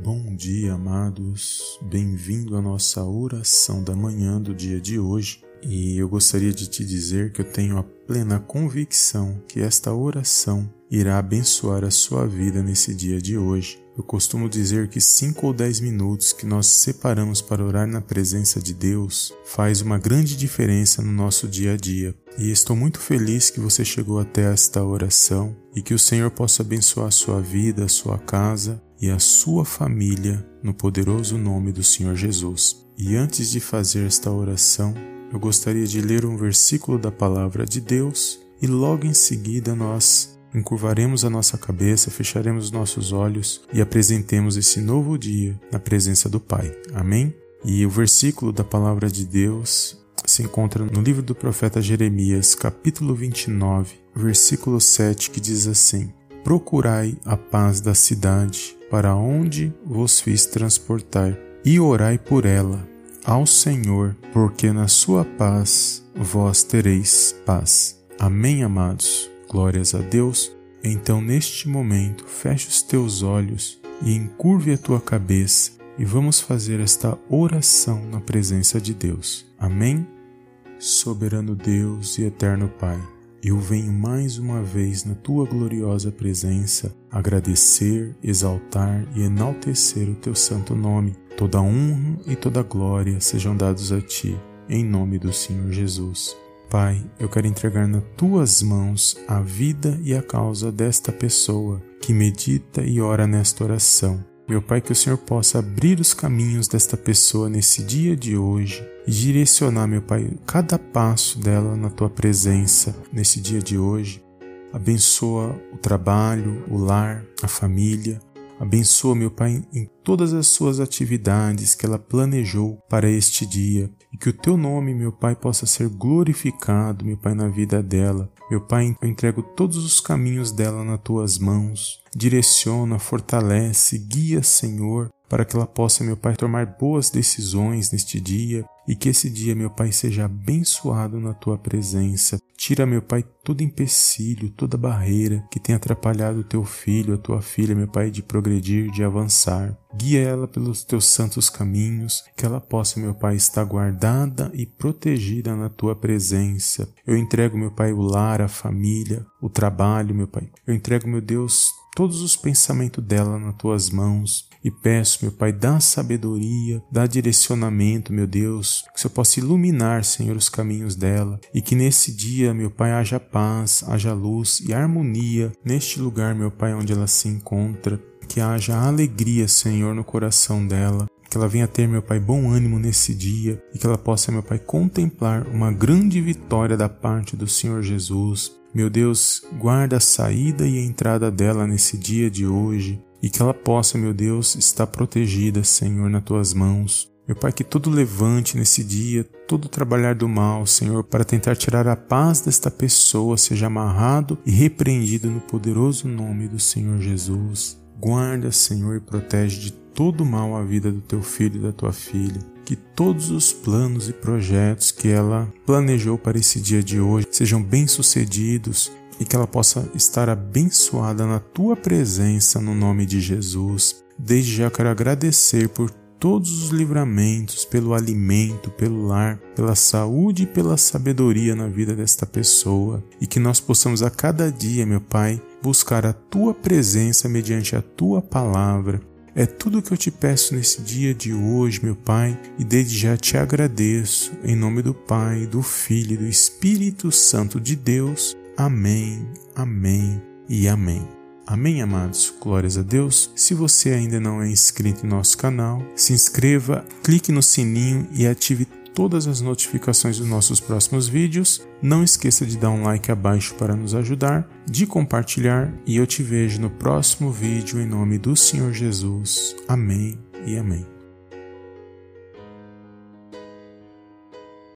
Bom dia, amados. Bem-vindo à nossa oração da manhã do dia de hoje. E eu gostaria de te dizer que eu tenho a plena convicção que esta oração irá abençoar a sua vida nesse dia de hoje. Eu costumo dizer que 5 ou 10 minutos que nós separamos para orar na presença de Deus faz uma grande diferença no nosso dia a dia. E estou muito feliz que você chegou até esta oração e que o Senhor possa abençoar a sua vida, a sua casa e a sua família no poderoso nome do Senhor Jesus. E antes de fazer esta oração, eu gostaria de ler um versículo da palavra de Deus e logo em seguida nós encurvaremos a nossa cabeça, fecharemos os nossos olhos e apresentemos esse novo dia na presença do Pai. Amém? E o versículo da palavra de Deus se encontra no livro do profeta Jeremias, capítulo 29, versículo 7, que diz assim: Procurai a paz da cidade, para onde vos fiz transportar, e orai por ela ao Senhor, porque na sua paz vós tereis paz. Amém, amados. Glórias a Deus. Então, neste momento, feche os teus olhos e encurve a tua cabeça e vamos fazer esta oração na presença de Deus. Amém? Soberano Deus e eterno Pai, eu venho mais uma vez na tua gloriosa presença agradecer, exaltar e enaltecer o teu santo nome. Toda honra e toda glória sejam dados a ti, em nome do Senhor Jesus. Pai, eu quero entregar nas tuas mãos a vida e a causa desta pessoa que medita e ora nesta oração. Meu Pai, que o Senhor possa abrir os caminhos desta pessoa nesse dia de hoje e direcionar, meu Pai, cada passo dela na tua presença nesse dia de hoje. Abençoa o trabalho, o lar, a família. Abençoa, meu Pai, em todas as suas atividades que ela planejou para este dia e que o teu nome, meu Pai, possa ser glorificado, meu Pai, na vida dela. Meu Pai, eu entrego todos os caminhos dela nas tuas mãos. Direciona, fortalece, guia, Senhor, para que ela possa, meu Pai, tomar boas decisões neste dia e que esse dia, meu Pai, seja abençoado na tua presença. Tira, meu Pai, todo empecilho, toda barreira que tem atrapalhado o teu filho, a tua filha, meu Pai, de progredir, de avançar. Guia ela pelos teus santos caminhos, que ela possa, meu Pai, estar guardada e protegida na tua presença. Eu entrego, meu Pai, o lar, a família, o trabalho, meu Pai. Eu entrego, meu Deus, todos os pensamentos dela nas tuas mãos e peço, meu Pai, dá sabedoria, dá direcionamento, meu Deus, que o Senhor possa iluminar, Senhor, os caminhos dela e que nesse dia, meu Pai, haja paz, haja luz e harmonia neste lugar, meu Pai, onde ela se encontra. Que haja alegria, Senhor, no coração dela, que ela venha ter, meu Pai, bom ânimo nesse dia e que ela possa, meu Pai, contemplar uma grande vitória da parte do Senhor Jesus. Meu Deus, guarda a saída e a entrada dela nesse dia de hoje e que ela possa, meu Deus, estar protegida, Senhor, nas tuas mãos. Meu Pai, que todo levante nesse dia, todo trabalhar do mal, Senhor, para tentar tirar a paz desta pessoa, seja amarrado e repreendido no poderoso nome do Senhor Jesus. Guarda, Senhor, e protege de todo mal a vida do teu filho e da tua filha. Que todos os planos e projetos que ela planejou para esse dia de hoje sejam bem-sucedidos e que ela possa estar abençoada na tua presença no nome de Jesus. Desde já quero agradecer por todos os livramentos, pelo alimento, pelo lar, pela saúde e pela sabedoria na vida desta pessoa, e que nós possamos a cada dia, meu Pai, buscar a tua presença mediante a tua palavra. É tudo o que eu te peço nesse dia de hoje, meu Pai, e desde já te agradeço, em nome do Pai, do Filho e do Espírito Santo de Deus. Amém, amém e amém. Amém, amados? Glórias a Deus. Se você ainda não é inscrito em nosso canal, se inscreva, clique no sininho e ative todas as notificações dos nossos próximos vídeos. Não esqueça de dar um like abaixo para nos ajudar, de compartilhar e eu te vejo no próximo vídeo em nome do Senhor Jesus. Amém e amém.